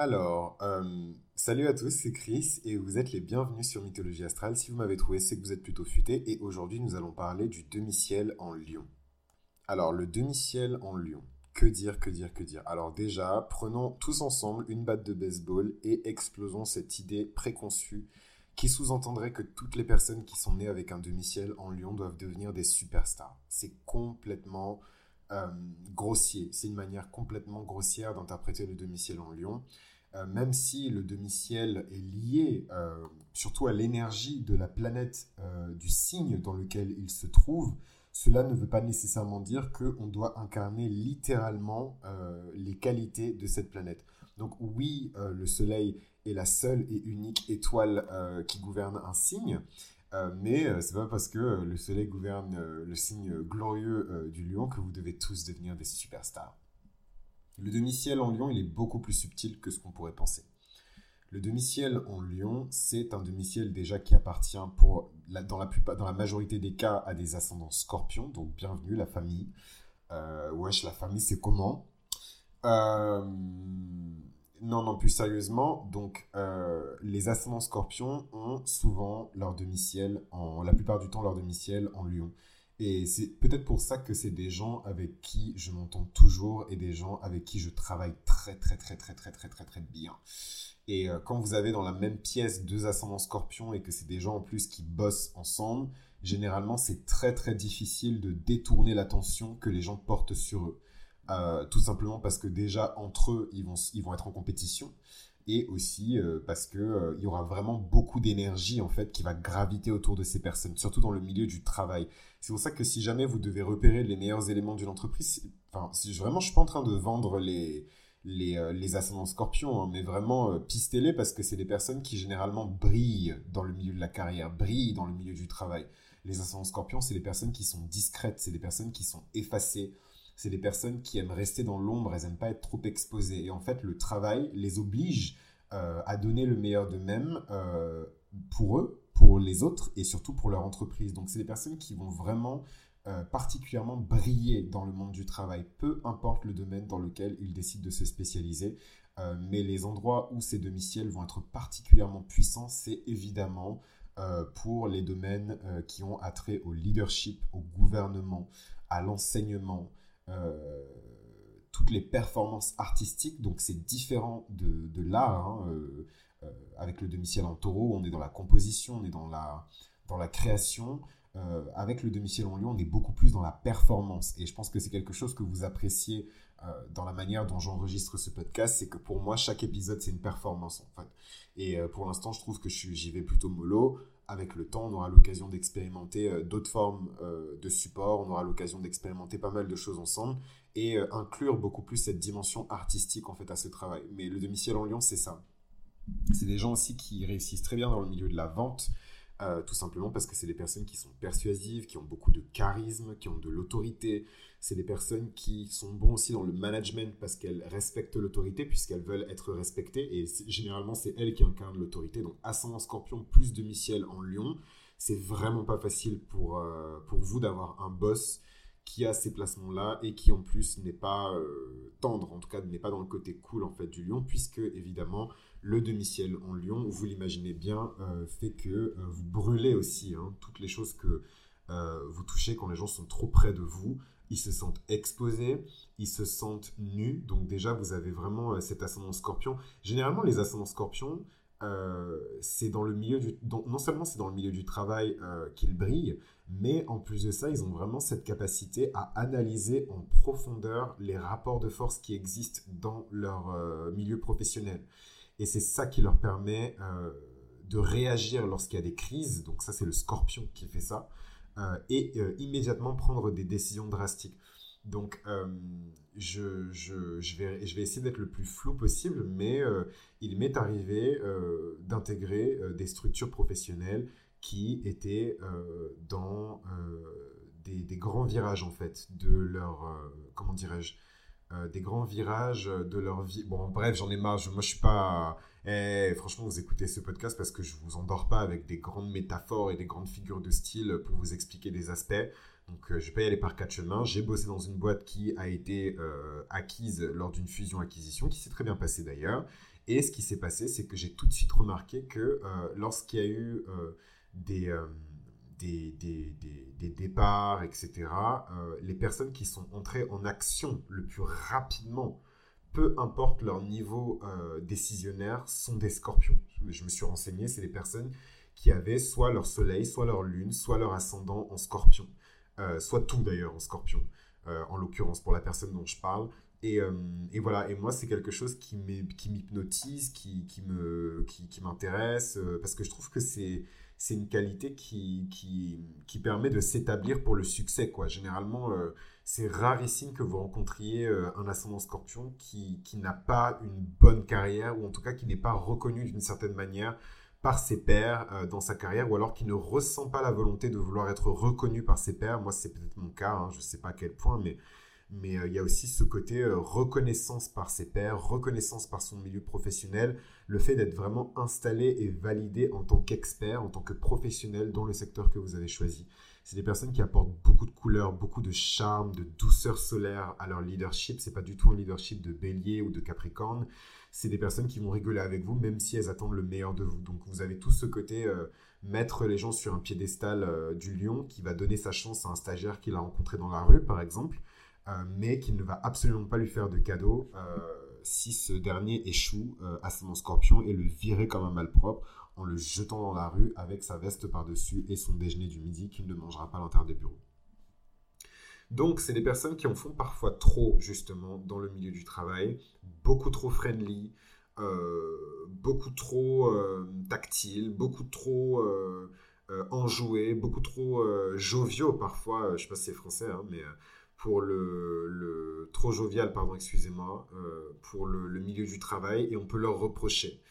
Alors, euh, salut à tous, c'est Chris et vous êtes les bienvenus sur Mythologie Astrale. Si vous m'avez trouvé, c'est que vous êtes plutôt futé et aujourd'hui nous allons parler du demi-ciel en lion. Alors, le demi-ciel en lion. Que dire, que dire, que dire? Alors déjà, prenons tous ensemble une batte de baseball et explosons cette idée préconçue qui sous-entendrait que toutes les personnes qui sont nées avec un demi-ciel en lion doivent devenir des superstars. C'est complètement euh, grossier. C'est une manière complètement grossière d'interpréter le demi-ciel en lion. Euh, même si le demi-ciel est lié euh, surtout à l'énergie de la planète, du signe dans lequel il se trouve, cela ne veut pas nécessairement dire qu'on doit incarner littéralement les qualités de cette planète. Donc oui, le Soleil est la seule et unique étoile qui gouverne un signe, euh, mais euh, c'est pas parce que euh, le soleil gouverne le signe glorieux du lion que vous devez tous devenir des superstars. Le demi-ciel en lion, il est beaucoup plus subtil que ce qu'on pourrait penser. Le demi-ciel en lion, c'est un demi-ciel déjà qui appartient pour, dans, la plupart, dans la majorité des cas à des ascendants scorpions, donc bienvenue la famille. wesh, la famille c'est comment? Non, non, plus sérieusement, donc euh, les ascendants scorpions ont souvent leur demi-ciel, en, la plupart du temps leur demi-ciel en lion. Et c'est peut-être pour ça que c'est des gens avec qui je m'entends toujours et des gens avec qui je travaille très très très très très très très très bien. Et euh, quand vous avez dans la même pièce deux ascendants scorpions et que c'est des gens en plus qui bossent ensemble, généralement c'est très très difficile de détourner l'attention que les gens portent sur eux. Euh, tout simplement parce que déjà entre eux, ils vont, ils vont être en compétition et aussi euh, parce que euh, il y aura vraiment beaucoup d'énergie en fait qui va graviter autour de ces personnes, surtout dans le milieu du travail. C'est pour ça que si jamais vous devez repérer les meilleurs éléments d'une entreprise, enfin, si vraiment je suis pas en train de vendre les les, les ascendants scorpions, hein, mais vraiment pistez-les parce que c'est des personnes qui généralement brillent dans le milieu de la carrière, brillent dans le milieu du travail. Les ascendants scorpions, c'est des personnes qui sont discrètes, c'est des personnes qui sont effacées, c'est des personnes qui aiment rester dans l'ombre, elles n'aiment pas être trop exposées. Et en fait, le travail les oblige euh, à donner le meilleur d'eux-mêmes euh, pour eux, pour les autres et surtout pour leur entreprise. Donc, c'est des personnes qui vont vraiment euh, particulièrement briller dans le monde du travail, peu importe le domaine dans lequel ils décident de se spécialiser. mais les endroits où ces demi-ciels vont être particulièrement puissants, c'est évidemment pour les domaines qui ont attrait au leadership, au gouvernement, à l'enseignement, euh, toutes les performances artistiques, donc c'est différent de, de l'art. Hein, euh, euh, avec le demi-ciel en taureau, on est dans la composition, on est dans la, dans la création. avec le demi-ciel en lion, on est beaucoup plus dans la performance. Et je pense que c'est quelque chose que vous appréciez dans la manière dont j'enregistre ce podcast. C'est que pour moi, chaque épisode, c'est une performance en fait. Et pour l'instant, je trouve que j'y vais plutôt mollo avec le temps, on aura l'occasion d'expérimenter euh, d'autres formes euh, de support, on aura l'occasion d'expérimenter pas mal de choses ensemble et euh, inclure beaucoup plus cette dimension artistique en fait à ce travail. Mais le demi-ciel en Lyon, c'est ça. C'est des gens aussi qui réussissent très bien dans le milieu de la vente, euh, tout simplement parce que c'est des personnes qui sont persuasives, qui ont beaucoup de charisme, qui ont de l'autorité. C'est des personnes qui sont bons aussi dans le management parce qu'elles respectent l'autorité puisqu'elles veulent être respectées. Et généralement, c'est elles qui incarnent l'autorité. Donc, ascendant scorpion plus demi-ciel en lion, c'est vraiment pas facile pour, euh, pour vous d'avoir un boss qui a ces placements-là et qui en plus n'est pas euh, tendre, en tout cas n'est pas dans le côté cool en fait du lion, puisque évidemment le demi-ciel en lion, vous l'imaginez bien, euh, fait que euh, vous brûlez aussi hein, toutes les choses que vous touchez quand les gens sont trop près de vous. Ils se sentent exposés, ils se sentent nus. Donc déjà, vous avez vraiment cet ascendant scorpion. Généralement, les ascendants scorpions, c'est dans le milieu non seulement c'est dans le milieu du travail qu'ils brillent, mais en plus de ça, ils ont vraiment cette capacité à analyser en profondeur les rapports de force qui existent dans leur euh, milieu professionnel. Et c'est ça qui leur permet euh, de réagir lorsqu'il y a des crises. Donc ça, c'est le scorpion qui fait ça. Euh, et immédiatement prendre des décisions drastiques. Donc, je, je, je, vais, je vais essayer d'être le plus flou possible, mais il m'est arrivé d'intégrer des structures professionnelles qui étaient euh, dans euh, des, grands virages en fait de leur euh, comment dirais-je des grands virages de leur vie bon bref j'en ai marre moi je suis pas eh, franchement vous écoutez ce podcast parce que je vous endors pas avec des grandes métaphores et des grandes figures de style pour vous expliquer des aspects Donc, je ne vais pas y aller par quatre chemins. J'ai bossé dans une boîte qui a été acquise lors d'une fusion-acquisition, qui s'est très bien passée d'ailleurs. Et ce qui s'est passé, c'est que j'ai tout de suite remarqué que lorsqu'il y a eu des des, départs, etc., euh, les personnes qui sont entrées en action le plus rapidement, peu importe leur niveau euh, décisionnaire, sont des scorpions. Je me suis renseigné, c'est des personnes qui avaient soit leur soleil, soit leur lune, soit leur ascendant en scorpion, euh, soit tout d'ailleurs en scorpion, en l'occurrence pour la personne dont je parle. Et, voilà, et moi, c'est quelque chose qui m'hypnotise, qui, m'intéresse, parce que je trouve que c'est c'est une qualité qui, qui, permet de s'établir pour le succès. Quoi. Généralement, euh, c'est rarissime que vous rencontriez euh, un ascendant scorpion qui, n'a pas une bonne carrière, ou en tout cas qui n'est pas reconnu d'une certaine manière par ses pairs euh, dans sa carrière, ou alors qui ne ressent pas la volonté de vouloir être reconnu par ses pairs. Moi, c'est peut-être mon cas, hein, je ne sais pas à quel point, mais mais il y a aussi ce côté reconnaissance par ses pairs, reconnaissance par son milieu professionnel, le fait d'être vraiment installé et validé en tant qu'expert, en tant que professionnel dans le secteur que vous avez choisi. C'est des personnes qui apportent beaucoup de couleurs, beaucoup de charme, de douceur solaire à leur leadership. C'est pas du tout un leadership de bélier ou de capricorne. C'est des personnes qui vont rigoler avec vous, même si elles attendent le meilleur de vous. Donc vous avez tout ce côté euh, mettre les gens sur un piédestal euh, du lion qui va donner sa chance à un stagiaire qu'il a rencontré dans la rue, par exemple, euh, mais qui ne va absolument pas lui faire de cadeau si ce dernier échoue euh, à son scorpion et le virer comme un malpropre en le jetant dans la rue avec sa veste par-dessus et son déjeuner du midi qu'il ne mangera pas à l'intérieur des bureaux. Donc, c'est des personnes qui en font parfois trop, justement, dans le milieu du travail, beaucoup trop friendly, euh, beaucoup trop euh, tactile, beaucoup trop enjoué, beaucoup trop joviaux parfois. je ne sais pas si c'est français, hein, mais pour le, trop jovial, pardon, excusez-moi, euh, pour le, milieu du travail et on peut leur reprocher.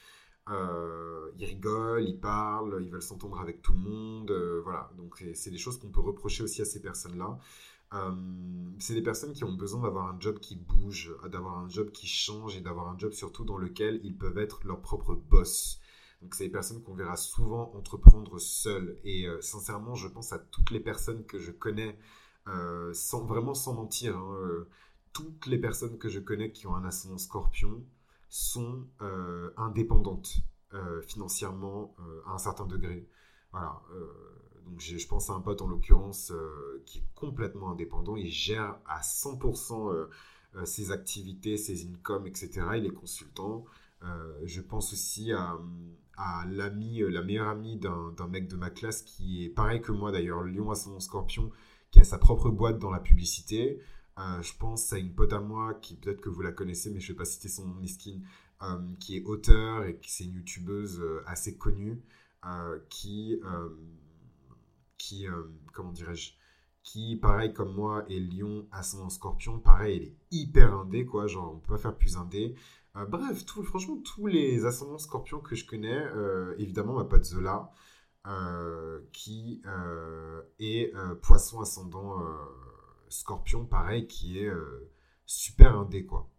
Euh, ils rigolent, ils parlent, ils veulent s'entendre avec tout le monde, euh, voilà. Donc c'est des choses qu'on peut reprocher aussi à ces personnes-là. c'est des personnes qui ont besoin d'avoir un job qui bouge, d'avoir un job qui change et d'avoir un job surtout dans lequel ils peuvent être leur propre boss. Donc c'est des personnes qu'on verra souvent entreprendre seules. Et sincèrement, je pense à toutes les personnes que je connais euh, sans, vraiment sans mentir, hein, euh, toutes les personnes que je connais qui ont un ascendant scorpion sont euh, indépendantes financièrement à un certain degré. Voilà. donc je pense à un pote en l'occurrence qui est complètement indépendant. Il gère à 100% ses activités, ses incomes, etc. Il est consultant. je pense aussi à, à l'ami, la meilleure amie d'un mec de ma classe qui est pareil que moi d'ailleurs, Lion ascendant scorpion, a sa propre boîte dans la publicité. Euh, je pense à une pote à moi qui peut-être que vous la connaissez, mais je vais pas citer son nom, euh, qui est auteur et qui c'est une youtubeuse euh, assez connue, qui, qui comment dirais-je, qui, pareil comme moi, est lion ascendant scorpion, pareil, elle est hyper indé, quoi, genre on peut pas faire plus indé. bref, tout, franchement, tous les ascendants scorpions que je connais, évidemment ma pote Zola, qui euh, est euh, poisson ascendant scorpion, pareil, qui est super indé, quoi.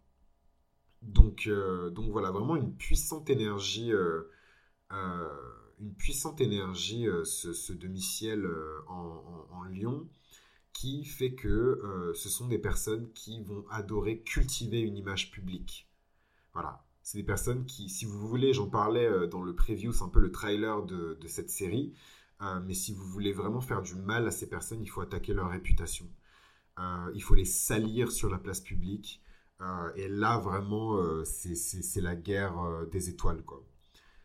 Donc, donc voilà, vraiment une puissante énergie, une puissante énergie, ce, demi-ciel en, en, lion, qui fait que ce sont des personnes qui vont adorer cultiver une image publique. Voilà, c'est des personnes qui, si vous voulez, j'en parlais euh, dans le preview, c'est un peu le trailer de, cette série, euh, mais si vous voulez vraiment faire du mal à ces personnes, il faut attaquer leur réputation. Euh, il faut les salir sur la place publique. et là, vraiment, c'est la guerre des étoiles, quoi.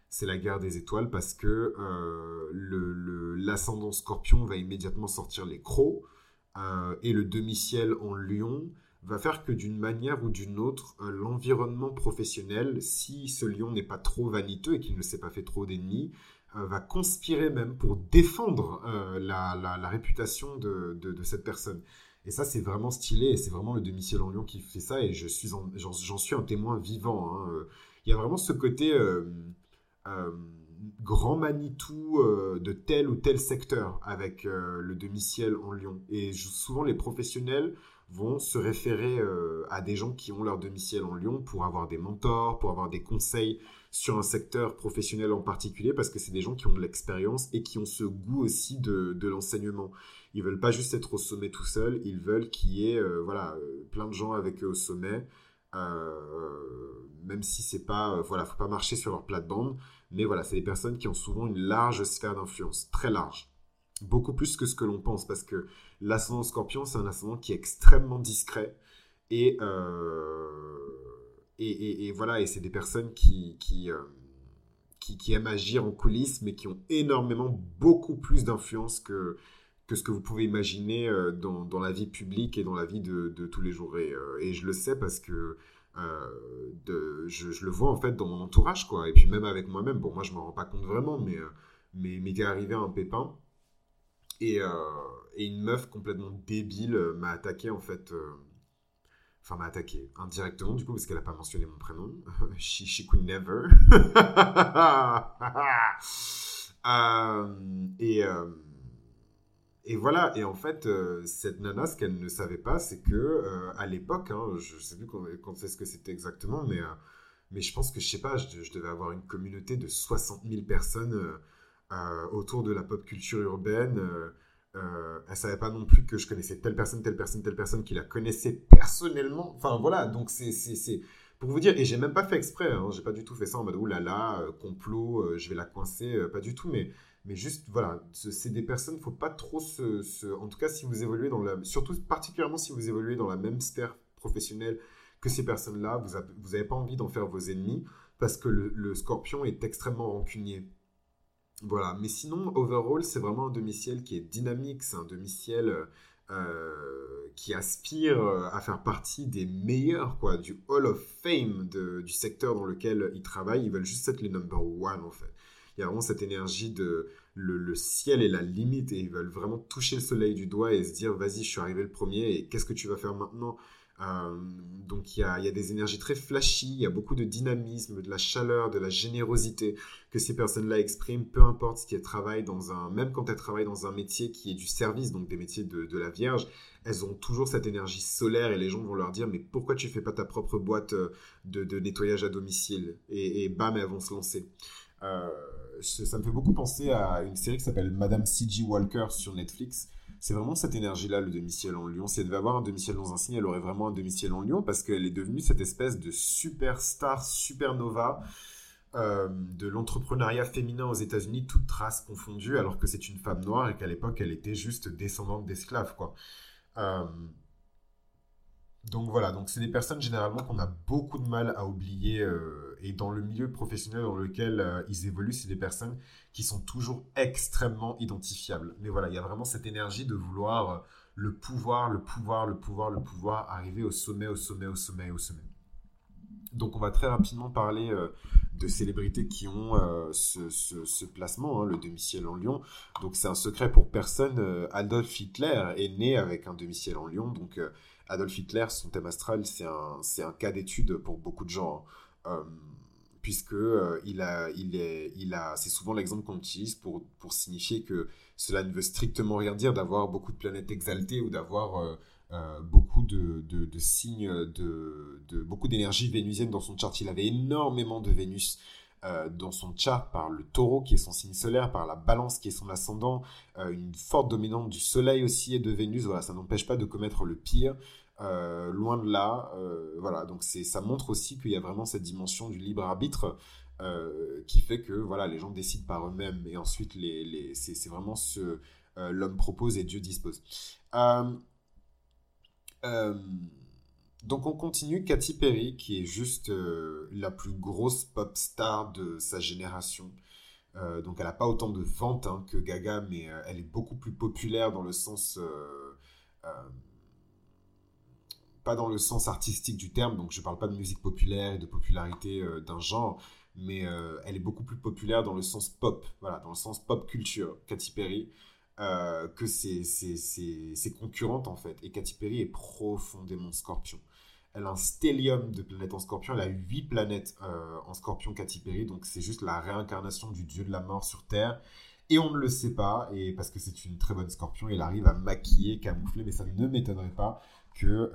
C'est la guerre des étoiles parce que l'ascendant scorpion va immédiatement sortir les crocs et le demi-ciel en lion va faire que d'une manière ou d'une autre, euh, l'environnement professionnel, si ce lion n'est pas trop vaniteux et qu'il ne s'est pas fait trop d'ennemis, euh, va conspirer même pour défendre euh, la, réputation de, cette personne. Et ça, c'est vraiment stylé et c'est vraiment le demi-ciel en lion qui fait ça et je suis j'en suis un témoin vivant. Hein. Il y a vraiment ce côté grand Manitou de tel ou tel secteur avec le demi-ciel en lion. Et souvent, les professionnels vont se référer à des gens qui ont leur domicile en Lyon pour avoir des mentors, pour avoir des conseils sur un secteur professionnel en particulier, parce que c'est des gens qui ont de l'expérience et qui ont ce goût aussi de, l'enseignement. Ils veulent pas juste être au sommet tout seul, ils veulent qu'il y ait voilà, plein de gens avec eux au sommet. même si c'est pas, voilà, faut pas marcher sur leur plate-bande, mais voilà, c'est des personnes qui ont souvent une large sphère d'influence, très large. Beaucoup plus que ce que l'on pense, parce que l'ascendant scorpion, c'est un ascendant qui est extrêmement discret. Et, euh, et, voilà, et c'est des personnes qui, euh, qui, qui, aiment agir en coulisses, mais qui ont énormément, beaucoup plus d'influence que, que ce que vous pouvez imaginer euh, dans, dans, la vie publique et dans la vie de, de tous les jours. Et, et, je le sais parce que je, le vois en fait dans mon entourage, quoi. Et puis même avec moi-même, bon, moi je me rends pas compte vraiment, mais, mais m'est arrivé un pépin. Et, et une meuf complètement débile euh, m'a attaqué en fait. Euh, enfin, m'a attaqué indirectement du coup parce qu'elle n'a pas mentionné mon prénom. she, could never. Euh, et, et voilà. Et en fait, cette nana, ce qu'elle ne savait pas, c'est que à l'époque, hein, je ne sais plus quand, quand c'est ce que c'était exactement, mais, mais je pense que je sais pas, je, devais avoir une communauté de 60 000 personnes autour de la pop culture urbaine. Euh, elle savait pas non plus que je connaissais telle personne, telle personne, telle personne qui la connaissait personnellement. Enfin voilà, donc c'est pour vous dire, et j'ai même pas fait exprès, hein, j'ai pas du tout fait ça en mode oulala, là euh, complot, euh, je vais la coincer, pas du tout, mais, mais juste voilà, c'est des personnes, faut pas trop se, En tout cas, si vous évoluez dans la. Surtout particulièrement si vous évoluez dans la même sphère professionnelle que ces personnes-là, vous n'avez pas envie d'en faire vos ennemis parce que le scorpion est extrêmement rancunier. Voilà, mais sinon, overall, c'est vraiment un demi-ciel qui est dynamique, c'est un demi-ciel euh, qui aspire euh, à faire partie des meilleurs, quoi, du Hall of Fame du secteur dans lequel ils travaillent. Ils veulent juste être les number one, en fait. Il y a vraiment cette énergie de le, le ciel est la limite et ils veulent vraiment toucher le soleil du doigt et se dire, vas-y, je suis arrivé le premier et qu'est-ce que tu vas faire maintenant? Euh, donc il y, a, des énergies très flashy, il y a beaucoup de dynamisme, de la chaleur, de la générosité que ces personnes-là expriment, peu importe ce qu'elles travaillent dans un, même quand elles travaillent dans un métier qui est du service, donc des métiers de, la Vierge, elles ont toujours cette énergie solaire et les gens vont leur dire mais pourquoi tu fais pas ta propre boîte euh, de, de nettoyage à domicile? Et, et, bam elles vont se lancer. Euh, ça me fait beaucoup penser à une série qui s'appelle Madame C.G. Walker sur Netflix c'est vraiment cette énergie-là, le demi-ciel en lion. Si elle devait avoir un demi-ciel dans un signe, elle aurait vraiment un demi-ciel en lion parce qu'elle est devenue cette espèce de superstar, supernova euh, de l'entrepreneuriat féminin aux États-Unis, toute trace confondue, alors que c'est une femme noire et qu'à l'époque, elle était juste descendante d'esclaves, quoi. Euh, donc voilà, donc c'est des personnes généralement qu'on a beaucoup de mal à oublier euh, et dans le milieu professionnel dans lequel euh, ils évoluent, c'est des personnes qui sont toujours extrêmement identifiables. Mais voilà, il y a vraiment cette énergie de vouloir euh, le pouvoir, le pouvoir, le pouvoir, le pouvoir, arriver au sommet, au sommet, au sommet, au sommet. Donc on va très rapidement parler de célébrités qui ont ce, placement, hein, le demi-ciel en lion. Donc c'est un secret pour personne. Adolf Hitler est né avec un demi-ciel en lion, donc Adolf Hitler, son thème astral, c'est un, un, cas d'étude pour beaucoup de gens. Hein. Euh, puisque euh, il a, c'est souvent l'exemple qu'on utilise pour, pour signifier que cela ne veut strictement rien dire d'avoir beaucoup de planètes exaltées ou d'avoir euh, beaucoup de, signes, de, beaucoup d'énergie vénusienne dans son chart. Il avait énormément de Vénus dans son chart par le taureau qui est son signe solaire, par la balance qui est son ascendant, une forte dominante du soleil aussi et de Vénus. Ça n'empêche pas de commettre le pire. Euh, loin de là, euh, voilà. Donc c'est, ça montre aussi qu'il y a vraiment cette dimension du libre arbitre euh, qui fait que voilà, les gens décident par eux-mêmes et ensuite les, les c'est, c'est vraiment ce l'homme propose et Dieu dispose. donc on continue, Katy Perry, qui est juste la plus grosse pop star de sa génération. donc elle n'a pas autant de ventes hein, que Gaga, mais elle est beaucoup plus populaire dans le sens pas dans le sens artistique du terme, donc je ne parle pas de musique populaire et de popularité euh, d'un genre, mais euh, elle est beaucoup plus populaire dans le sens pop, voilà, dans le sens pop culture, Katy Perry, euh, que ses, ses, concurrentes en fait. Et Katy Perry est profondément scorpion. Elle a un stellium de planètes en scorpion, elle a huit planètes en scorpion Katy Perry, donc c'est juste la réincarnation du dieu de la mort sur Terre. Et on ne le sait pas, et parce que c'est une très bonne scorpion, elle arrive à maquiller, camoufler, mais ça ne m'étonnerait pas que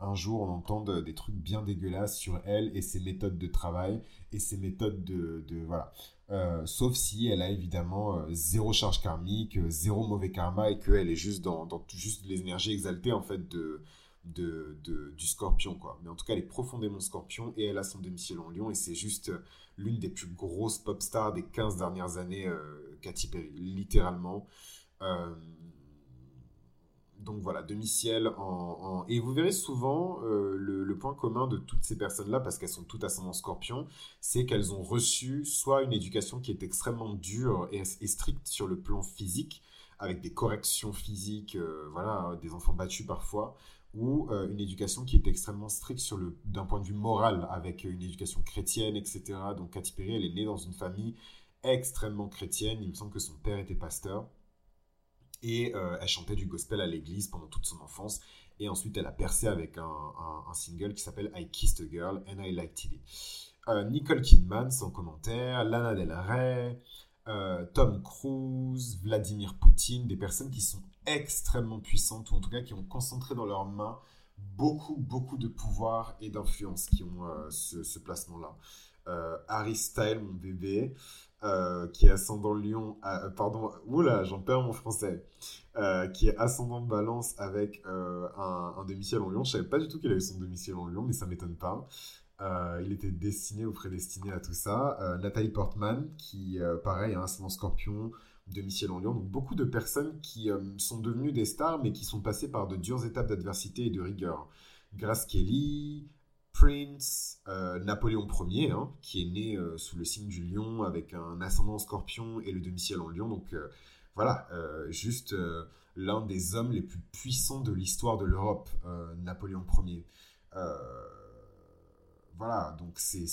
un jour on entende des trucs bien dégueulasses sur elle et ses méthodes de travail et ses méthodes de, de voilà. sauf si elle a évidemment zéro charge karmique, zéro mauvais karma et qu'elle est juste dans, dans juste les énergies exaltées en fait de, de, du scorpion, quoi. Mais en tout cas, elle est profondément scorpion et elle a son domicile en lion et c'est juste euh, l'une des plus grosses pop stars des 15 dernières années, euh, Katy Perry, littéralement. Euh, donc voilà, demi-ciel en, Et vous verrez souvent le, point commun de toutes ces personnes-là, parce qu'elles sont toutes ascendant scorpion, c'est qu'elles ont reçu soit une éducation qui est extrêmement dure et, stricte sur le plan physique, avec des corrections physiques, voilà, des enfants battus parfois, ou euh, une éducation qui est extrêmement stricte sur le d'un point de vue moral, avec une éducation chrétienne, etc. Donc Katy Perry, elle est née dans une famille extrêmement chrétienne. Il me semble que son père était pasteur. Et euh, elle chantait du gospel à l'église pendant toute son enfance. Et ensuite, elle a percé avec un, single qui s'appelle I Kissed a Girl and I Liked It. Euh, Nicole Kidman, sans commentaire. Lana Del Rey. Tom Cruise, Vladimir Poutine, des personnes qui sont extrêmement puissantes, ou en tout cas qui ont concentré dans leurs mains beaucoup, beaucoup de pouvoir et d'influence qui ont euh, ce, placement-là. Euh, Harry Style, mon bébé, euh, qui est ascendant Lion, pardon, oula, j'en perds mon français, qui est ascendant Balance avec un, un demi-ciel en Lion. Je savais pas du tout qu'il avait son demi-ciel en Lion, mais ça m'étonne pas. il était destiné ou prédestiné à tout ça. Nathalie Portman, qui, pareil, a ascendant Scorpion, de Michel en Lyon. Donc beaucoup de personnes qui euh, sont devenues des stars, mais qui sont passées par de dures étapes d'adversité et de rigueur. Grace Kelly, Prince, euh, Napoléon Ier, hein, qui est né euh, sous le signe du lion avec un ascendant scorpion et le demi-ciel en lion. Donc voilà, juste l'un des hommes les plus puissants de l'histoire de l'Europe, Napoléon Ier. voilà, donc c'est...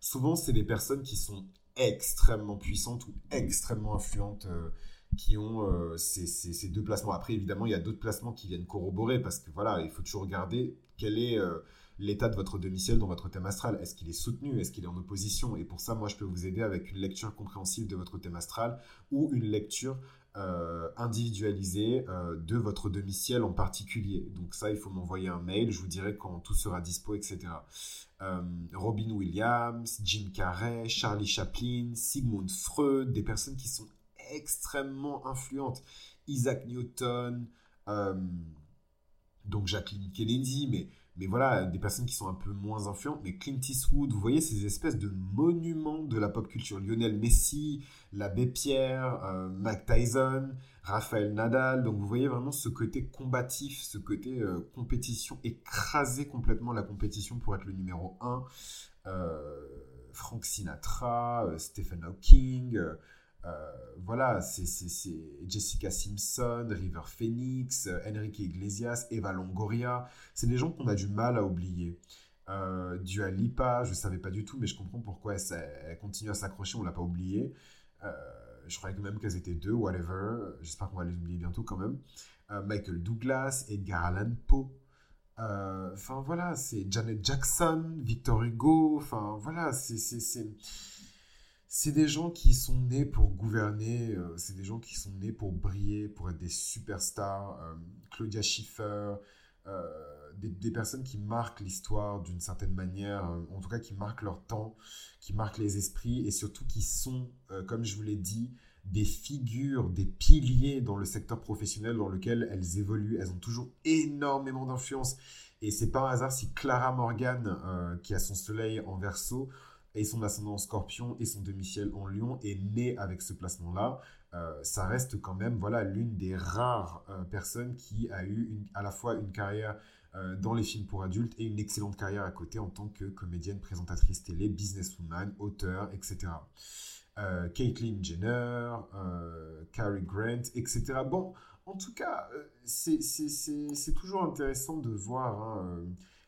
Souvent, c'est des personnes qui sont extrêmement puissantes ou extrêmement influentes euh, qui ont euh, ces, deux placements. Après, évidemment, il y a d'autres placements qui viennent corroborer parce que voilà, il faut toujours regarder quel est euh, l'état de votre demi-ciel dans votre thème astral? Est-ce qu'il est soutenu? Est-ce qu'il est en opposition? Et pour ça, moi, je peux vous aider avec une lecture compréhensive de votre thème astral ou une lecture individualisée de votre demi-ciel en particulier. Donc ça, il faut m'envoyer un mail, je vous dirai quand tout sera dispo, etc. Euh, Robin Williams, Jim Carrey, Charlie Chaplin, Sigmund Freud, des personnes qui sont extrêmement influentes. Isaac Newton, euh, donc Jacqueline Kennedy, mais mais voilà, des personnes qui sont un peu moins influentes, mais Clint Eastwood, vous voyez ces espèces de monuments de la pop culture. Lionel Messi, l'abbé Pierre, euh, Mike Tyson, Raphaël Nadal. Donc vous voyez vraiment ce côté combatif, ce côté euh, compétition, écraser complètement la compétition pour être le numéro 1. Euh, Frank Sinatra, Stephen Hawking. Euh, voilà, c'est Jessica Simpson, River Phoenix, euh, Enrique Iglesias, Eva Longoria. C'est des gens qu'on a du mal à oublier. Euh, Dua Lipa, je ne savais pas du tout, mais je comprends pourquoi elle, continue à s'accrocher, on l'a pas oublié. Je croyais quand même qu'elles étaient deux, whatever. J'espère qu'on va les oublier bientôt quand même. Michael Douglas, Edgar Allan Poe. Enfin voilà, c'est Janet Jackson, Victor Hugo. Enfin voilà, c'est c'est des gens qui sont nés pour gouverner, euh, c'est des gens qui sont nés pour briller, pour être des superstars. Euh, Claudia Schiffer, euh, des, personnes qui marquent l'histoire d'une certaine manière, en tout cas qui marquent leur temps, qui marquent les esprits et surtout qui sont, comme je vous l'ai dit, des figures, des piliers dans le secteur professionnel dans lequel elles évoluent. Elles ont toujours énormément d'influence. Et c'est pas un hasard si Clara Morgan, qui a son soleil en verso, et son ascendant scorpion et son demi-ciel en lion est né avec ce placement-là, euh, ça reste quand même voilà l'une des rares euh, personnes qui a eu à la fois une carrière euh, dans les films pour adultes et une excellente carrière à côté en tant que comédienne, présentatrice télé, businesswoman, auteur, etc. Caitlyn Jenner, Cary Grant, etc. Bon, en tout cas, c'est toujours intéressant de voir hein,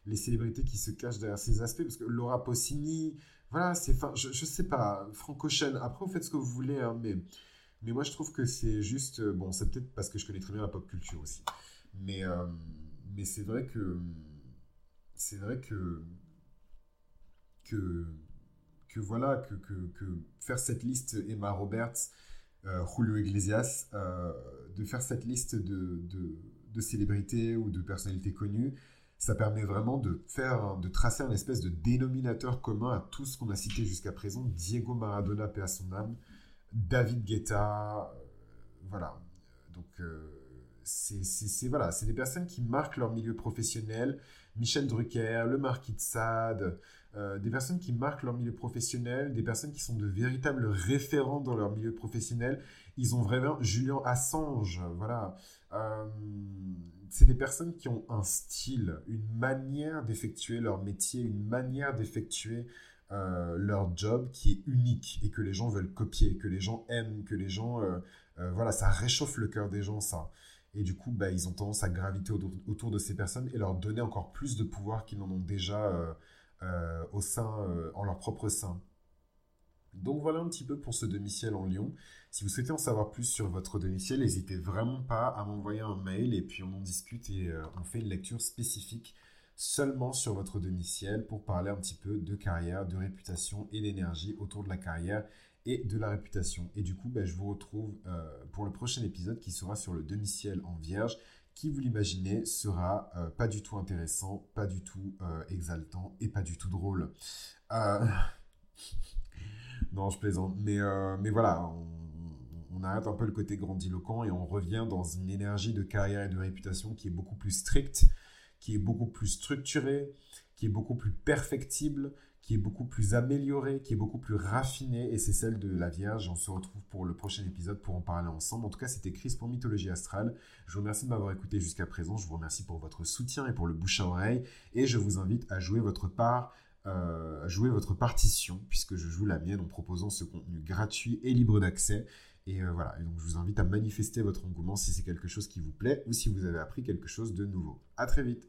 les célébrités qui se cachent derrière ces aspects, parce que Laura Pausini, voilà, c'est, enfin, je, je sais pas, Franco Ocean, après vous faites ce que vous voulez, hein, mais, mais moi je trouve que c'est juste, euh, bon, c'est peut-être parce que je connais très bien la pop culture aussi, mais, euh, mais c'est vrai que, c'est vrai que, que, que voilà, que, que, que faire cette liste Emma Roberts, euh, Julio Iglesias, de faire cette liste de, de, de célébrités ou de personnalités connues, ça permet vraiment de faire, de tracer un espèce de dénominateur commun à tout ce qu'on a cité jusqu'à présent. Diego Maradona, paix à son âme, David Guetta, euh, voilà. Donc, euh, c'est voilà, des personnes qui marquent leur milieu professionnel. Michel Drucker, le Marquis de Sade, euh, des personnes qui marquent leur milieu professionnel, des personnes qui sont de véritables référents dans leur milieu professionnel. Ils ont vraiment Julien Assange, voilà. Euh, c'est des personnes qui ont un style, une manière d'effectuer leur métier, une manière d'effectuer euh, leur job qui est unique et que les gens veulent copier, que les gens aiment, que les gens, voilà, ça réchauffe le cœur des gens, ça. Et du coup, bah, ils ont tendance à graviter autour de ces personnes et leur donner encore plus de pouvoir qu'ils n'en ont déjà euh, euh, au sein, euh, en leur propre sein. Donc voilà un petit peu pour ce demi-ciel en Lyon. Si vous souhaitez en savoir plus sur votre demi-ciel, n'hésitez vraiment pas à m'envoyer un mail et puis on en discute et on fait une lecture spécifique seulement sur votre demi-ciel pour parler un petit peu de carrière, de réputation et d'énergie autour de la carrière et de la réputation. Et du coup, ben, je vous retrouve euh, pour le prochain épisode qui sera sur le demi-ciel en vierge, qui, vous l'imaginez, sera euh, pas du tout intéressant, pas du tout euh, exaltant et pas du tout drôle. non, je plaisante. Mais, mais voilà, on, on, arrête un peu le côté grandiloquent et on revient dans une énergie de carrière et de réputation qui est beaucoup plus stricte, qui est beaucoup plus structurée, qui est beaucoup plus perfectible, qui est beaucoup plus améliorée, qui est beaucoup plus raffinée, et c'est celle de la Vierge. On se retrouve pour le prochain épisode pour en parler ensemble. En tout cas, c'était Chris pour Mythologie Astrale. Je vous remercie de m'avoir écouté jusqu'à présent. Je vous remercie pour votre soutien et pour le bouche à oreille. Et je vous invite à jouer votre part, euh, jouer votre partition, puisque je joue la mienne en proposant ce contenu gratuit et libre d'accès. Et euh, voilà, et donc je vous invite à manifester votre engouement si c'est quelque chose qui vous plaît ou si vous avez appris quelque chose de nouveau. À très vite